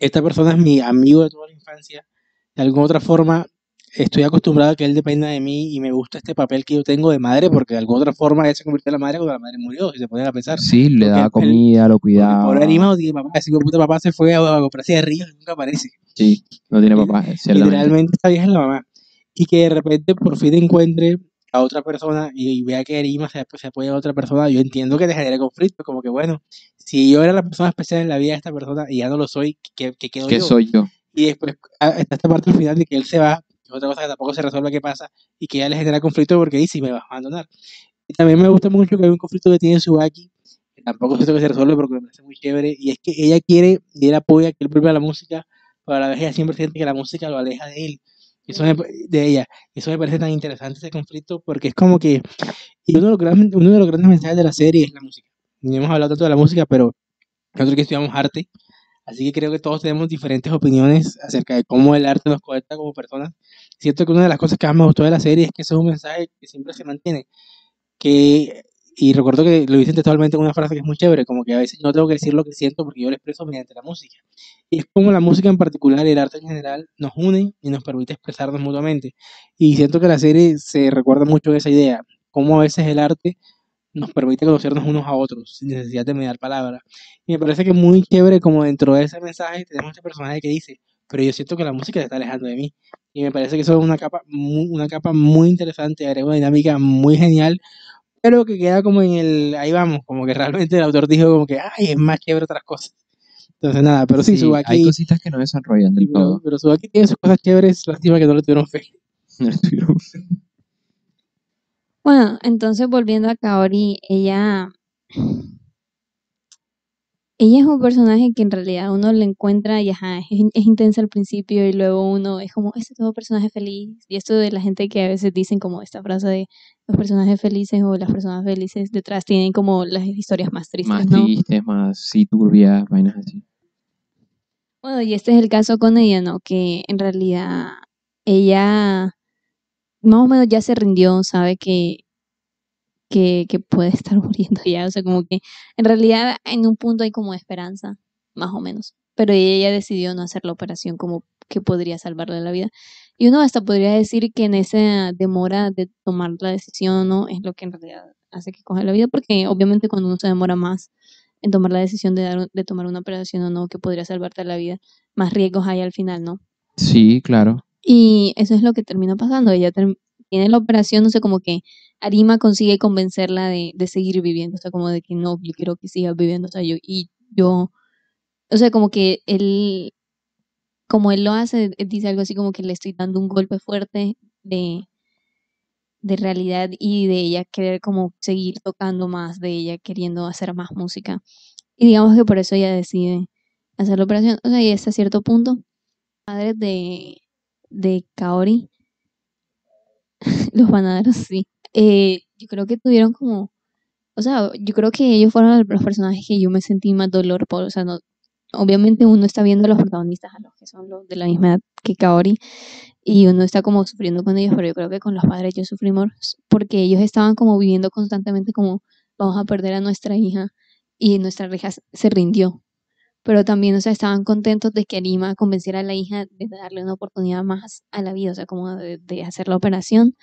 esta persona es mi amigo de toda la infancia, de alguna otra forma estoy acostumbrado a que él dependa de mí y me gusta este papel que yo tengo de madre, porque de alguna otra forma ella se convirtió en la madre cuando la madre murió, si se ponen a pensar. Sí, le daba comida, lo Porque cuidaba. pobre Arima no tiene papá, ese puta papá se fue a, a comprarse de ríos y nunca aparece. Sí, no tiene papá. Literalmente esta vieja es la mamá. Y que de repente por fin encuentre a otra persona y, y vea que Arima se, se apoya a otra persona, yo entiendo que te genere conflicto, como que bueno, si yo era la persona especial en la vida de esta persona y ya no lo soy, ¿qué, qué quedo ¿Qué yo? soy yo? Y después ah, está esta parte al final de que él se va, es otra cosa que tampoco se resuelve qué pasa, y que ya le genera conflicto porque dice, me vas a abandonar. Y también me gusta mucho que hay un conflicto que tiene Subaki, que tampoco siento que se resuelve porque me parece muy chévere, y es que ella quiere y él apoya que él vuelva a la música, pero a la vez ella siempre siente que la música lo aleja de él, eso me de ella. Eso me parece tan interesante ese conflicto porque es como que, y uno de los grandes, uno de los grandes mensajes de la serie es la música. No hemos hablado tanto de la música, pero nosotros que estudiamos arte, Así que creo que todos tenemos diferentes opiniones acerca de cómo el arte nos conecta como personas. Siento que una de las cosas que más me gustó de la serie es que eso es un mensaje que siempre se mantiene. Que, y recuerdo que lo dicen textualmente en una frase que es muy chévere, como que a veces no tengo que decir lo que siento porque yo lo expreso mediante la música. Y es como la música en particular y el arte en general nos une y nos permite expresarnos mutuamente. Y siento que la serie se recuerda mucho de esa idea, cómo a veces el arte nos permite conocernos unos a otros sin necesidad de mediar palabras. Y me parece que muy chévere como dentro de ese mensaje tenemos este personaje que dice, pero yo siento que la música se está alejando de mí. Y me parece que eso es una capa muy, una capa muy interesante, agrega una dinámica muy genial, pero que queda como en el, ahí vamos, como que realmente el autor dijo como que, ay, es más chévere otras cosas. Entonces nada, pero sí, Sí, hay Subaki, cositas que no desarrollan del pero, todo. pero Subaki tiene sus cosas chéveres, lástima que no le tuvieron fe. Bueno, entonces volviendo a Kaori, ella, ella es un personaje que en realidad uno le encuentra y ajá, es, in- es intensa al principio y luego uno es como, este es todo personaje feliz. Y esto de la gente que a veces dicen como esta frase de los personajes felices o las personas felices detrás tienen como las historias más tristes, Más ¿no? tristes, más sí, turbias, vainas así. Bueno, y este es el caso con ella, ¿no? Que en realidad ella más o menos ya se rindió, sabe que, que, que puede estar muriendo ya, o sea, como que en realidad en un punto hay como esperanza, más o menos, pero ella decidió no hacer la operación como que podría salvarle la vida. Y uno hasta podría decir que en esa demora de tomar la decisión, ¿no? Es lo que en realidad hace que coja la vida, porque obviamente cuando uno se demora más en tomar la decisión de, dar, de tomar una operación o no, que podría salvarte la vida, más riesgos hay al final, ¿no? Sí, claro. Y eso es lo que termina pasando. Ella tiene la operación, no sé, como que Arima consigue convencerla de, seguir viviendo. O sea, como de que no, yo quiero que sigas viviendo. O sea, yo, y yo, o sea, como que él, como él lo hace, dice algo así como que le estoy dando un golpe fuerte de, de realidad y de ella querer como seguir tocando más, de ella queriendo hacer más música. Y digamos que por eso ella decide hacer la operación. O sea, y hasta cierto punto, padres de, de Kaori, los panaderos, sí. Eh, yo creo que tuvieron como, o sea, yo creo que ellos fueron los personajes que yo me sentí más dolor por, o sea, no, obviamente uno está viendo a los protagonistas, a los que son de la misma edad que Kaori, y uno está como sufriendo con ellos, pero yo creo que con los padres yo sufrí más porque ellos estaban como viviendo constantemente como vamos a perder a nuestra hija y nuestra hija se rindió. pero también, o sea, estaban contentos de que Arima convenciera a la hija de darle una oportunidad más a la vida, o sea, como de hacer la operación.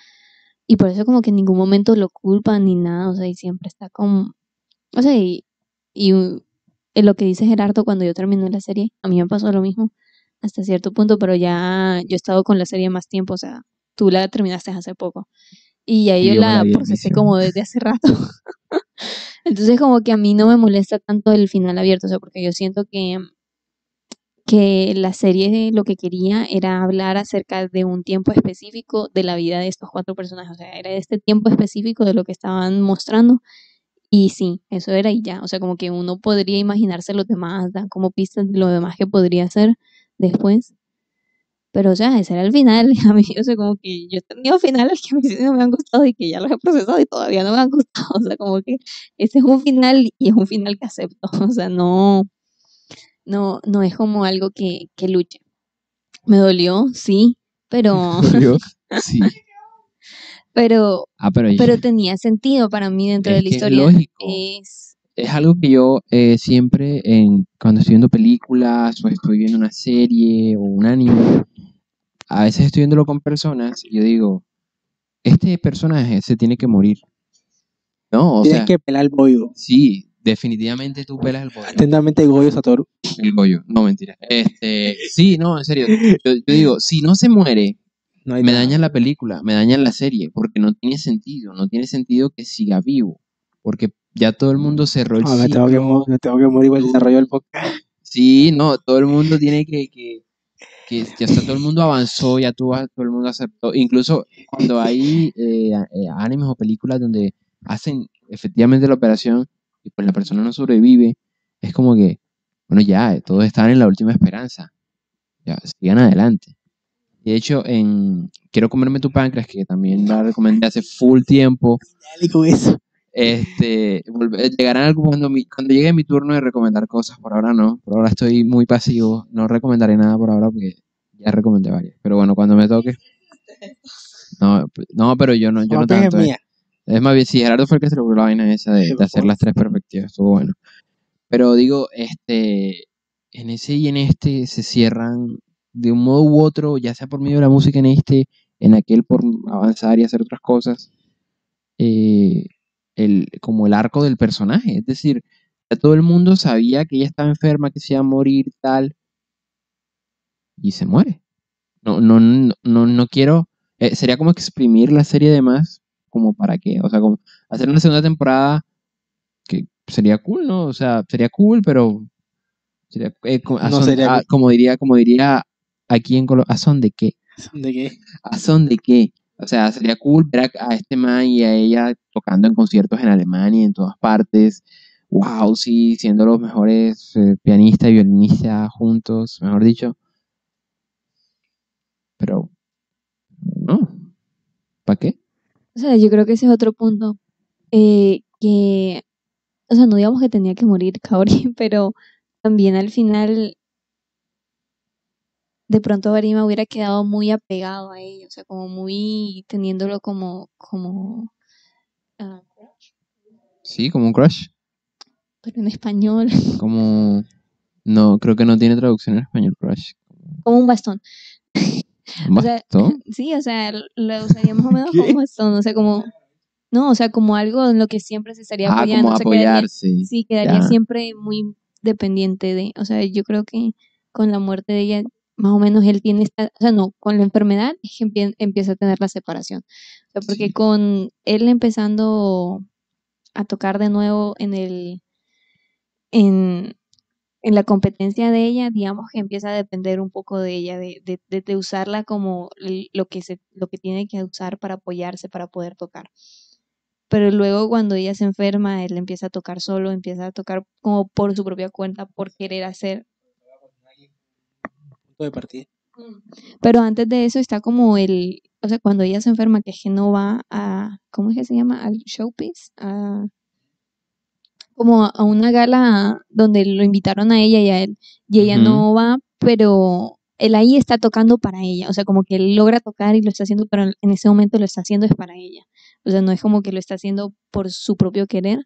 Y por eso como que en ningún momento lo culpan ni nada, o sea, y siempre está como, o sea, y, y en lo que dice Gerardo cuando yo terminé la serie, a mí me pasó lo mismo hasta cierto punto, pero ya yo he estado con la serie más tiempo, o sea, tú la terminaste hace poco. Y ya Y yo yo la procesé como desde hace rato. Entonces como que a mí no me molesta tanto el final abierto, o sea, porque yo siento que, que la serie lo que quería era hablar acerca de un tiempo específico de la vida de estos cuatro personajes, o sea, era este tiempo específico de lo que estaban mostrando. Y sí, eso era y ya, o sea, como que uno podría imaginarse los demás, dan como pistas de lo demás que podría ser después. Pero, o sea, ese era el final. A mí, o sea, como que yo he tenido finales que a mí sí no me han gustado y que ya los he procesado y todavía no me han gustado. O sea, como que ese es un final y es un final que acepto. O sea, no, no, no es como algo que, que luche. Me dolió, sí, pero, Yo- sí. pero, Ah, pero, pero tenía sentido para mí dentro Es de la historia. lógico. Es, es algo que yo eh, siempre, en, cuando estoy viendo películas o estoy viendo una serie o un anime, a veces estoy viéndolo con personas y yo digo, este personaje se tiene que morir. No, o Tienes sea, que pelar el bollo. sí, definitivamente tú pelas el pollo. Atentamente, Goyo Satoru. El Goyo, no mentira. Este, sí, no, en serio. Yo, yo digo, si no se muere, No me nada. dañan la película, me dañan la serie, porque no tiene sentido, no tiene sentido que siga vivo, porque ya todo el mundo cerró el Ah, me, tengo que, me tengo que morir por el desarrollo del podcast. Sí, no, todo el mundo tiene que, que, que ya está, todo el mundo avanzó, ya todo el mundo aceptó, incluso cuando hay eh, eh, animes o películas donde hacen efectivamente la operación y pues la persona no sobrevive, es como que, bueno, ya, todos están en la última esperanza, ya, sigan adelante. Y de hecho, en Quiero comerme tu páncreas, que también la recomendé hace full tiempo, Dale con eso. este, llegarán algo cuando, mi- cuando llegue mi turno de recomendar cosas, por ahora no, por ahora estoy muy pasivo, no recomendaré nada por ahora porque ya recomendé varias, pero bueno, cuando me toque, no, no pero yo no, yo no tanto, eh. mía. Es más bien, si Gerardo fue el que se ocurrió la vaina esa de, Sí, de por hacer las tres perspectivas, estuvo bueno, pero digo, este, en ese y en este se cierran de un modo u otro, ya sea por medio de la música en este, en aquel por avanzar y hacer otras cosas, eh, el, como el arco del personaje. Es decir, ya todo el mundo sabía que ella estaba enferma, que se iba a morir, tal, y se muere. No, no, no, no, no quiero. eh, sería como exprimir la serie de más, como para qué. O sea, como hacer una segunda temporada que sería cool, ¿no? O sea, sería cool, pero. Sería, eh, co- a No son- sería a- como diría, como diría aquí en Colombia, ¿a son de qué? ¿De qué? ¿A son de qué? O sea, sería cool ver a, a este man y a ella tocando en conciertos en Alemania y en todas partes. Wow, sí, siendo los mejores eh, pianistas y violinistas juntos, mejor dicho. Pero, no. ¿Para qué? O sea, yo creo que ese es otro punto. eh, que, o sea, no digamos que tenía que morir Kaori, pero también al final, de pronto Barima hubiera quedado muy apegado a ella, o sea, como muy teniéndolo como, como, ah, Sí, como un crush. pero en español, Como. No, creo que no tiene traducción en español, crush. como un bastón. ¿Un O sea? Sí, o sea, lo usaría más o menos ¿Qué? como un bastón, o sea, como, no, o sea, como algo en lo que siempre se estaría Ah, apoyando, como o sea, quedaría- apoyarse. Sí, quedaría Ya. siempre muy dependiente de, o sea, yo creo que con la muerte de ella, más o menos él tiene esta, o sea, no, con la enfermedad es que empie- empieza a tener la separación. O sea, porque Sí. con él empezando a tocar de nuevo en el, en, en la competencia de ella, digamos que empieza a depender un poco de ella, de, de, de- de usarla como lo que se, lo que tiene que usar para apoyarse, para poder tocar. Pero luego cuando ella se enferma, él empieza a tocar solo, empieza a tocar como por su propia cuenta, por querer hacer. Punto de partida. Pero antes de eso está como el, o sea, cuando ella se enferma, que es que no va a, ¿cómo es que se llama? Al showpiece, a, como a una gala donde lo invitaron a ella y a él, y ella no va, pero él ahí está tocando para ella, o sea, como que él logra tocar y lo está haciendo, pero en ese momento lo está haciendo es para ella, o sea, no es como que lo está haciendo por su propio querer.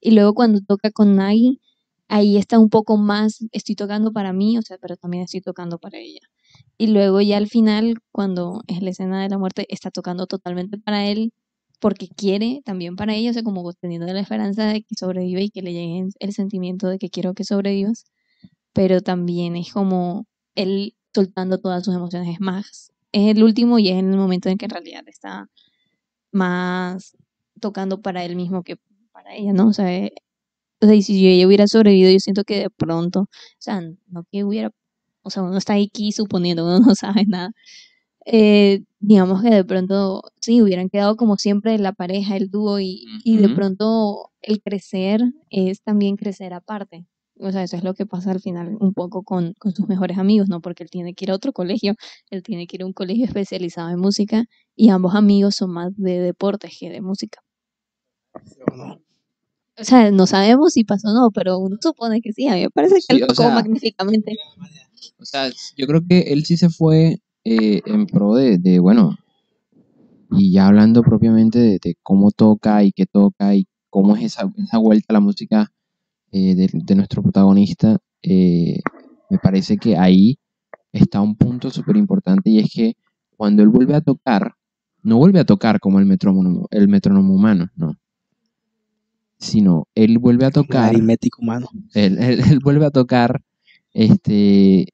Y luego cuando toca con Nagi, ahí está un poco más, estoy tocando para mí, o sea, pero también estoy tocando para ella. Y luego ya al final, cuando es la escena de la muerte, está tocando totalmente para él, porque quiere también para ella, o sea, como teniendo la esperanza de que sobreviva y que le llegue el sentimiento de que quiero que sobrevivas, pero también es como él soltando todas sus emociones, es más, es el último y es en el momento en que en realidad está más tocando para él mismo que para ella, ¿no? O sea, eh, o sea, y si yo- ella hubiera sobrevivido, yo siento que de pronto, o sea, no que hubiera, o sea, uno está aquí suponiendo, uno no sabe nada. Eh, digamos que de pronto, sí, hubieran quedado como siempre la pareja, el dúo, y, y de pronto el crecer es también crecer aparte. O sea, eso es lo que pasa al final un poco con, con sus mejores amigos, ¿no? Porque él tiene que ir a otro colegio, él tiene que ir a un colegio especializado en música, y ambos amigos son más de deportes que de música. No. O sea, no sabemos si pasó o no, pero uno supone que sí. A mí me parece que Sí, él tocó sea, magníficamente. O sea, yo creo que él sí se fue eh, en pro de, de, bueno, y ya hablando propiamente de, de cómo toca y qué toca y cómo es esa, esa vuelta a la música eh, de, de nuestro protagonista, eh, me parece que ahí está un punto súper importante y es que cuando él vuelve a tocar, no vuelve a tocar como el metrónomo, el metrónomo humano, no. Sino él vuelve a tocar aritmético humano. él, él- él vuelve a tocar este,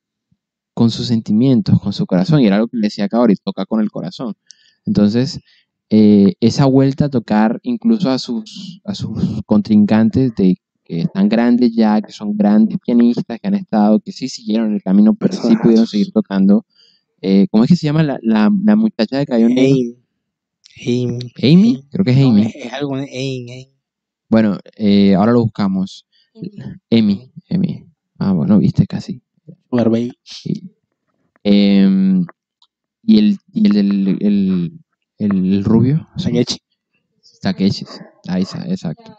con sus sentimientos, con su corazón, y era lo que le decía Kaori, toca con el corazón. Entonces, eh, esa vuelta a tocar incluso a sus, a sus contrincantes de que están grandes ya, que son grandes pianistas, que han estado, que sí siguieron el camino, pero sí pudieron seguir tocando. Eh, ¿Cómo es que se llama la, la, la muchacha de Cayo Negro? Aim. Aim. Amy, creo que es No, Amy. es, es algo Aim. Bueno, eh, ahora lo buscamos. Amy, Amy. Ah, bueno, viste casi. Sugar Baby. Sí. Em, y el, y el, el, el, el rubio. Takechi. Takeshi. Ahí está, exacto.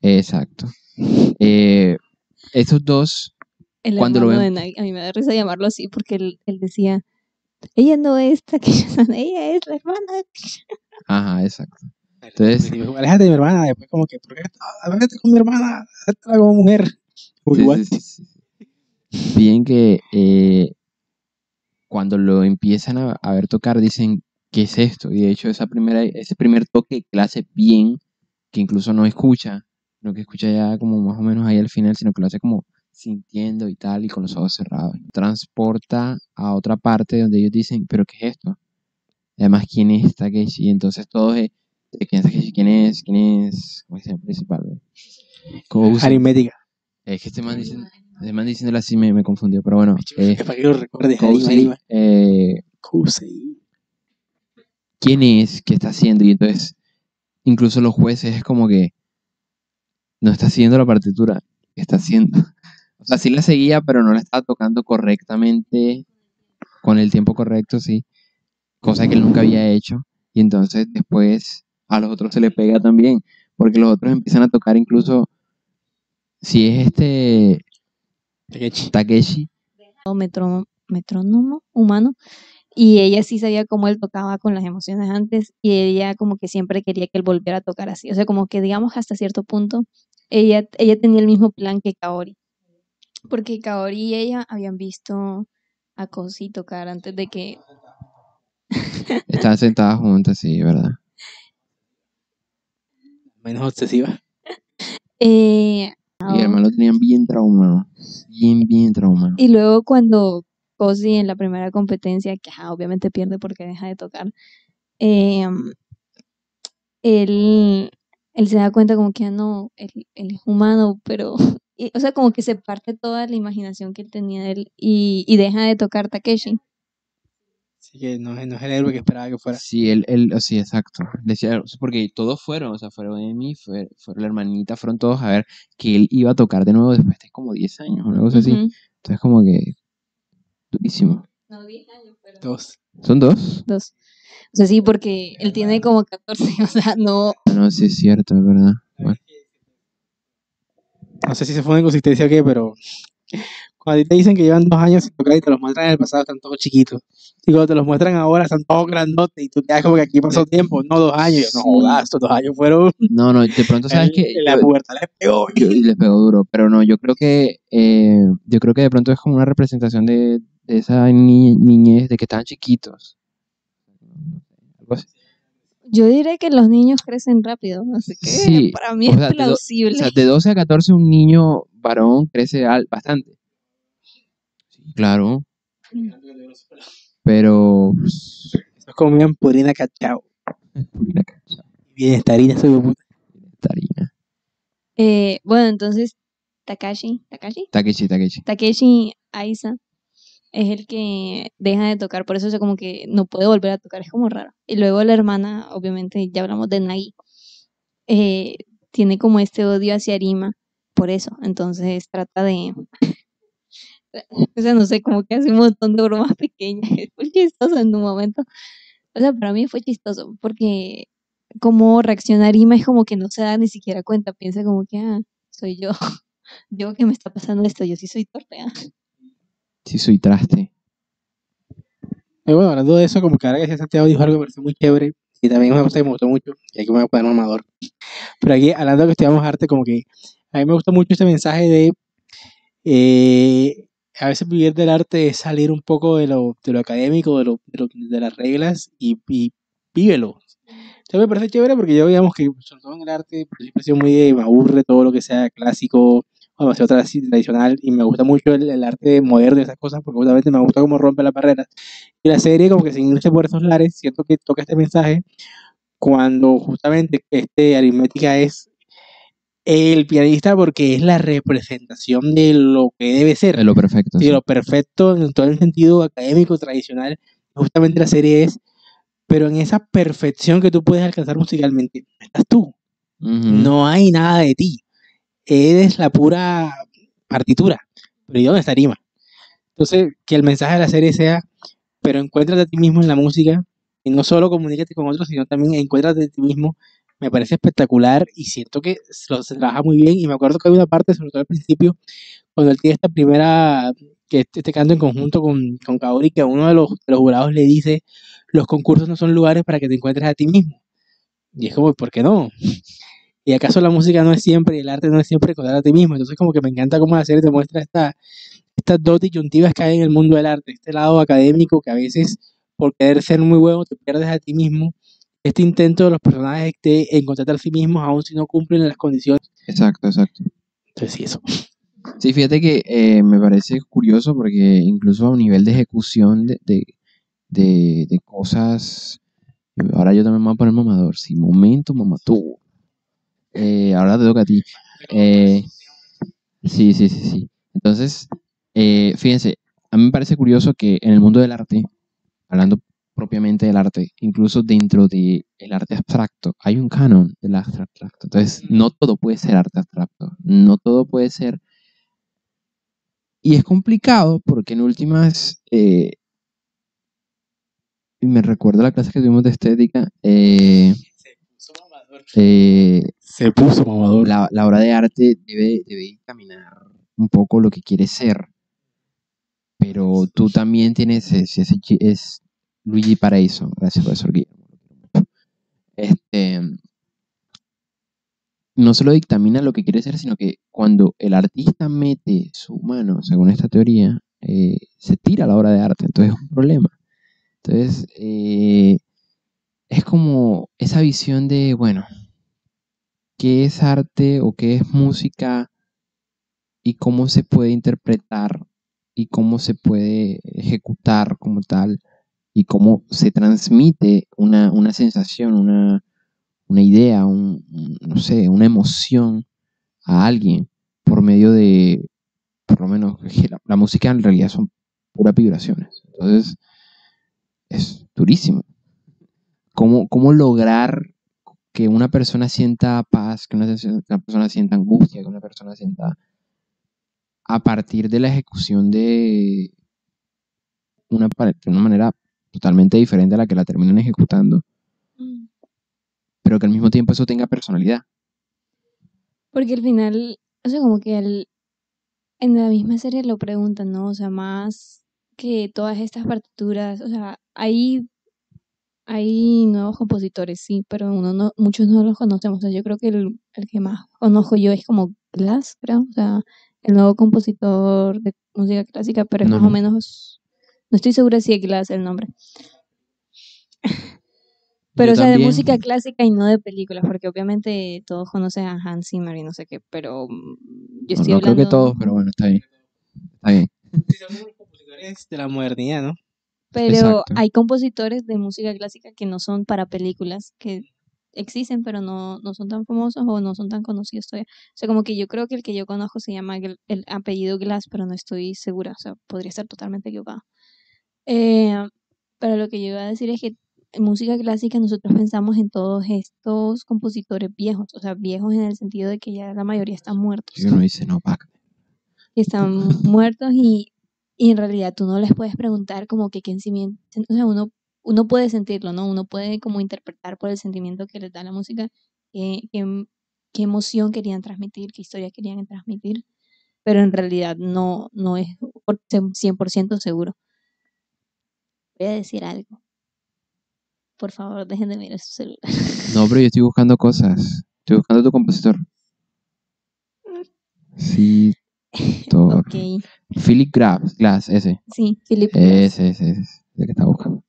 Exacto. Eh, esos dos, El Cuando lo ven- de Nagi, a mí me da risa llamarlo así porque él, él decía, ella no es Takeshi-san, ella es la hermana. de Takeshi". ajá, exacto. Entonces- aléjate de mi hermana. Después, como que, ¿por qué? Aléjate con mi hermana. Trátala como mujer. Sí, igual. sí, sí, Bien que eh, cuando lo empiezan a, a ver tocar dicen, ¿qué es esto? Y de hecho esa primera, ese primer toque que hace bien, que incluso no escucha, no que escucha ya como más o menos ahí al final, sino que lo hace como sintiendo y tal, y con los ojos cerrados. Transporta a otra parte donde ellos dicen, ¿pero qué es esto? Además, ¿quién es Takeshi? Y entonces todos, eh, ¿quién es? ¿Quién es? ¿Quién es? ¿Cómo se llama el principal? Aritmética. Es que este man, diciendo, este man diciéndolo así me, me confundió, pero bueno. eh, para que lo recuerdes. Arima. eh. ¿Quién es? ¿Qué está haciendo? Y entonces, incluso los jueces es como que no está haciendo la partitura. ¿Qué está haciendo? O sea, sí la seguía, pero no la estaba tocando correctamente, con el tiempo correcto, sí. Cosa que él nunca había hecho. Y entonces después a los otros se le pega también. Porque los otros empiezan a tocar incluso, si es este Takeshi, O metro- metrónomo humano. Y ella sí sabía cómo él tocaba con las emociones antes y ella como que siempre quería que él volviera a tocar así. O sea, como que digamos hasta cierto punto, ella, ella tenía el mismo plan que Kaori. Porque Kaori y ella habían visto a Kosi tocar antes de que... estaban sentadas juntas, sí, ¿verdad? Menos obsesiva. eh, Y hermano lo tenían bien traumado. Bien, bien traumado. Y luego cuando Cosi en la primera competencia, que obviamente pierde porque deja de tocar, eh, él, él se da cuenta como que ya no, él, él es humano, pero, o sea, como que se parte toda la imaginación que él tenía de él y, y deja de tocar Takeshi. Así que no, es- no es el héroe que esperaba que fuera. Sí, él, él, sí, exacto. Decía, porque todos fueron, o sea, fueron Emi, fue, fueron la hermanita, fueron todos a ver que él iba a tocar de nuevo después de como 10 años, una cosa así. Entonces, como que, durísimo. No, 10 años, pero Dos. ¿Son dos? dos. O sea, sí, porque él tiene como 14, o sea, no, No, sí es cierto, es verdad. Bueno, No sé si se fue una inconsistencia o qué, pero Cuando a ti te dicen que llevan dos años sin tocar y te los muestran en el pasado, están todos chiquitos. Y cuando te los muestran ahora, están todos grandotes. Y tú te das como que aquí pasó tiempo, no dos años. Yo, no jodas, estos dos años fueron. No, no, de pronto sabes que La pubertad les pegó. yo- les pegó duro, pero no, yo creo que eh, yo creo que de pronto es como una representación de, de esa ni- niñez de que estaban chiquitos. Algo así. Yo diré que los niños crecen rápido, así que Sí, para mí o es sea, de do- plausible. O sea, de 12 a 14 un niño varón crece al- bastante. Claro, pero pues, Esos comían purina cachao. purina cacha, Bienestarina, soy puta. tarina. Eh, bueno, entonces Takashi, Takashi, Takeshi, Takeshi. Takeshi Aiza es el que deja de tocar, por eso es como que no puede volver a tocar, es como raro. Y luego la hermana, obviamente, ya hablamos de Nagi, eh, tiene como este odio hacia Arima, por eso, entonces trata de, o sea, no sé, como que hace un montón de bromas pequeñas, es muy chistoso en un momento. O sea, para mí fue chistoso, porque como reacciona Arima es como que no se da ni siquiera cuenta, piensa como que, ah, soy yo, yo que me está pasando esto, yo sí soy torpe, ah. Sí, soy traste. Y bueno, hablando de eso, como que ahora que decía Santiago dijo algo que me pareció muy chévere. Y también me gustó mucho. Y aquí me voy a poner mamador. Pero aquí, hablando de que estudiamos arte, como que a mí me gusta mucho este mensaje de. eh, a veces vivir del arte es salir un poco de lo, de lo académico, de, lo, de, lo- de las reglas y, y vívelo. Entonces me parece chévere porque yo, digamos que, sobre todo en el arte, siempre he muy me aburre todo lo que sea clásico o demasiado tra- tradicional y me gusta mucho el, el arte moderno y esas cosas porque justamente me gusta cómo rompe las barreras. Y la serie, como que sin irse por esos lares, siento que toca este mensaje cuando justamente este aritmética es el pianista porque es la representación de lo que debe ser Es lo perfecto. y sí. lo perfecto en todo el sentido académico, tradicional. Justamente la serie es, pero en esa perfección que tú puedes alcanzar musicalmente, estás tú. Ujú. No hay nada de ti. Eres la pura partitura. Pero ¿y dónde está Arima? Entonces, que el mensaje de la serie sea, pero encuéntrate a ti mismo en la música y no solo comunícate con otros, sino también encuéntrate a ti mismo. Me parece espectacular y siento que lo- se trabaja muy bien. Y me acuerdo que hay una parte, sobre todo al principio, cuando él tiene esta primera, que este, este canto en conjunto con, con Kaori, que a uno de los, los jurados le dice, los concursos no son lugares para que te encuentres a ti mismo. Y es como, ¿por qué no? ¿Y acaso la música no es siempre, y el arte no es siempre encontrar a ti mismo? Entonces como que me encanta cómo la serie te muestra esta, estas dos disyuntivas que hay en el mundo del arte. Este lado académico que a veces por querer ser muy bueno te pierdes a ti mismo. Este intento de los personajes de encontrarte a sí mismos aun si no cumplen las condiciones. Exacto, exacto. Entonces sí, eso. Sí, fíjate que eh, me parece curioso porque incluso a un nivel de ejecución de, de, de- de cosas, ahora yo también me voy a poner mamador, sí, momento mamatú. Eh, ahora te toca a ti. Eh, sí, sí, sí, sí. Entonces, eh, fíjense, a mí me parece curioso que en el mundo del arte, hablando propiamente del arte, incluso dentro del arte abstracto, hay un canon del arte abstracto. Entonces, no todo puede ser arte abstracto, no todo puede ser y es complicado porque en últimas, eh, y me recuerdo la clase que tuvimos de estética, eh, eh, Se puso mamador. la, la obra de arte debe, debe encaminar un poco lo que quiere ser. Pero tú también tienes ese, ese Luigi Paraíso. Gracias, profesor Guillermo. Este, no solo dictamina lo que quiere ser, sino que cuando el artista mete su mano, según esta teoría, eh, se tira la obra de arte. Entonces es un problema. Entonces, eh, es como esa visión de, bueno, qué es arte o qué es música y cómo se puede interpretar y cómo se puede ejecutar como tal y cómo se transmite una, una sensación, una, una idea, un, no sé, una emoción a alguien por medio de, por lo menos, la, música en realidad son puras vibraciones. Entonces, es durísimo. ¿Cómo, cómo lograr que una persona sienta paz, que una, una persona sienta angustia, que una persona sienta a partir de la ejecución de una, de una manera totalmente diferente a la que la terminan ejecutando, Mm. pero que al mismo tiempo eso tenga personalidad. Porque al final, o sea, como que el, en la misma serie lo preguntan, ¿no? O sea, más que todas estas partituras, o sea, hay, hay nuevos compositores, sí, pero uno no, muchos no los conocemos. O sea, yo creo que el, el que más conozco yo es como Glass, creo, o sea, el nuevo compositor de música clásica, pero es No, más o no. menos, no estoy segura si es Glass el nombre. Pero, Yo o sea, de música clásica y no de películas, porque obviamente todos conocen a Hans Zimmer y no sé qué, pero mm, yo No, estoy no creo que hablando... todos, pero bueno, está bien. Está bien. Los compositores de la modernidad, ¿no? Pero Exacto. hay compositores de música clásica que no son para películas, que existen, pero no, no son tan famosos o no son tan conocidos todavía. O sea, como que yo creo que el que yo conozco se llama Gl- el apellido Glass, pero no estoy segura. O sea, podría estar totalmente equivocada. Eh, pero lo que yo iba a decir es que en música clásica nosotros pensamos en todos estos compositores viejos, o sea, viejos en el sentido de que ya la mayoría están muertos Y uno dice, no, Pac. que están muertos y, y en realidad tú no les puedes preguntar como que qué sentimiento, o sea, uno, uno puede sentirlo, ¿no? Uno puede como interpretar por el sentimiento que les da la música, qué, qué, qué emoción querían transmitir, qué historia querían transmitir, pero en realidad no, no es por- 100% seguro. Voy a decir algo. Por favor, dejen de mirar su celular. No, pero yo estoy buscando cosas. Estoy buscando tu compositor. Sí, ok, Philip Glass, Glass, ese. sí, Philip. Ese, ese, ese. Es el que está buscando.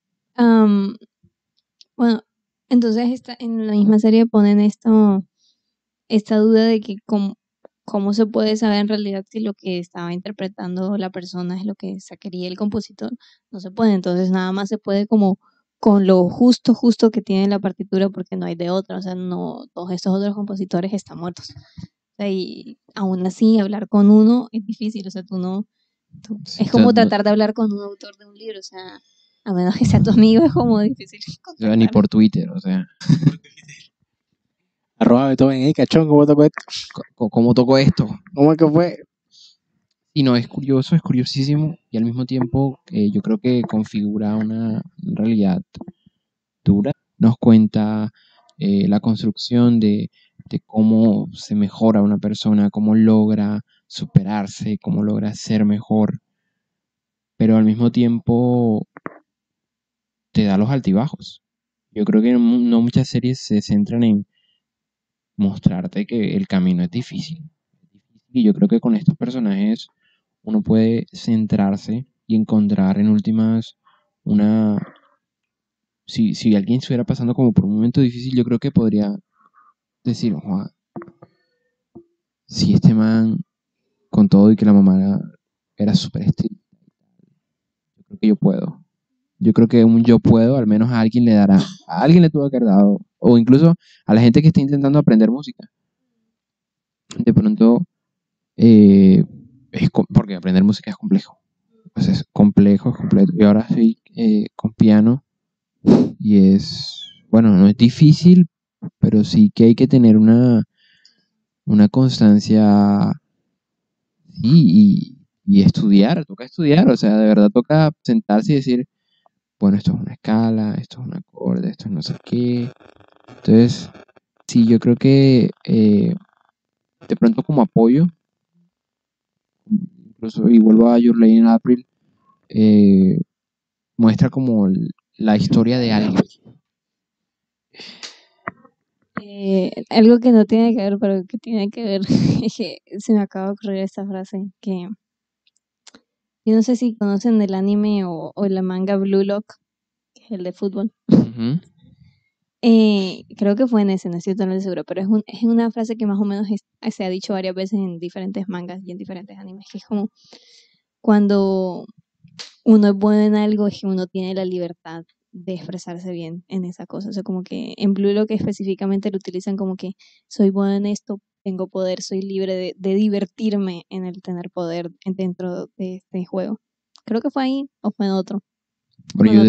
Bueno, entonces esta, en la misma serie ponen esto, esta duda de que cómo, cómo se puede saber en realidad si lo que estaba interpretando la persona es lo que sacaría el compositor. No se puede, entonces nada más se puede como con lo justo, justo que tiene la partitura porque no hay de otra, o sea, no, todos estos otros compositores están muertos. Y aún así hablar con uno es difícil, o sea, tú no, tú- es como o sea, no- tratar de hablar con un autor de un libro, o sea, a menos que sea tu amigo, es como difícil. Ni por Twitter, o sea. Arroba Beethoven, hey, cachón, ¿cómo tocó ¿Cómo tocó esto? ¿Cómo es que fue? Y no, es curioso, es curiosísimo y al mismo tiempo eh, yo creo que configura una realidad dura. Nos cuenta eh, la construcción de, de cómo se mejora una persona, cómo logra superarse, cómo logra ser mejor, pero al mismo tiempo te da los altibajos. Yo creo que no muchas series se centran en mostrarte que el camino es difícil. Y yo creo que con estos personajes uno puede centrarse y encontrar en últimas una... Si, si alguien estuviera pasando como por un momento difícil, yo creo que podría decir, "Joa, si este man, con todo y que la mamá era, era súper estricta, yo creo que yo puedo. Yo creo que un yo puedo, al menos a alguien le dará, a alguien le tuvo que haber dado, o incluso a la gente que está intentando aprender música. De pronto, eh, es porque aprender música es complejo. Pues es complejo, es completo. Y ahora estoy eh, con piano y es, bueno, no es difícil, pero sí que hay que tener una, una constancia sí, y, y estudiar, toca estudiar, o sea, de verdad toca sentarse y decir, bueno, esto es una escala, esto es un acorde, esto es no sé qué. Entonces, sí, yo creo que eh, de pronto como apoyo, incluso, y vuelvo a Your Lane in April, eh, muestra como el- la historia de alguien. Eh, algo que no tiene que ver, pero que tiene que ver, es que se me acaba de ocurrir esta frase, que yo no sé si conocen el anime o, o la manga Blue Lock, que es el de fútbol. Ujú. Eh, creo que fue en ese, no estoy totalmente segura, pero es, un- es una frase que más o menos es- se ha dicho varias veces en diferentes mangas y en diferentes animes, que es como cuando uno es bueno en algo, es que uno tiene la libertad de expresarse bien en esa cosa. O sea, como que en Blue Lock específicamente lo utilizan como que soy bueno en esto, tengo poder, soy libre de, de divertirme en el tener poder en- dentro de este juego. Creo que fue ahí o fue en otro. Pero Bueno, yo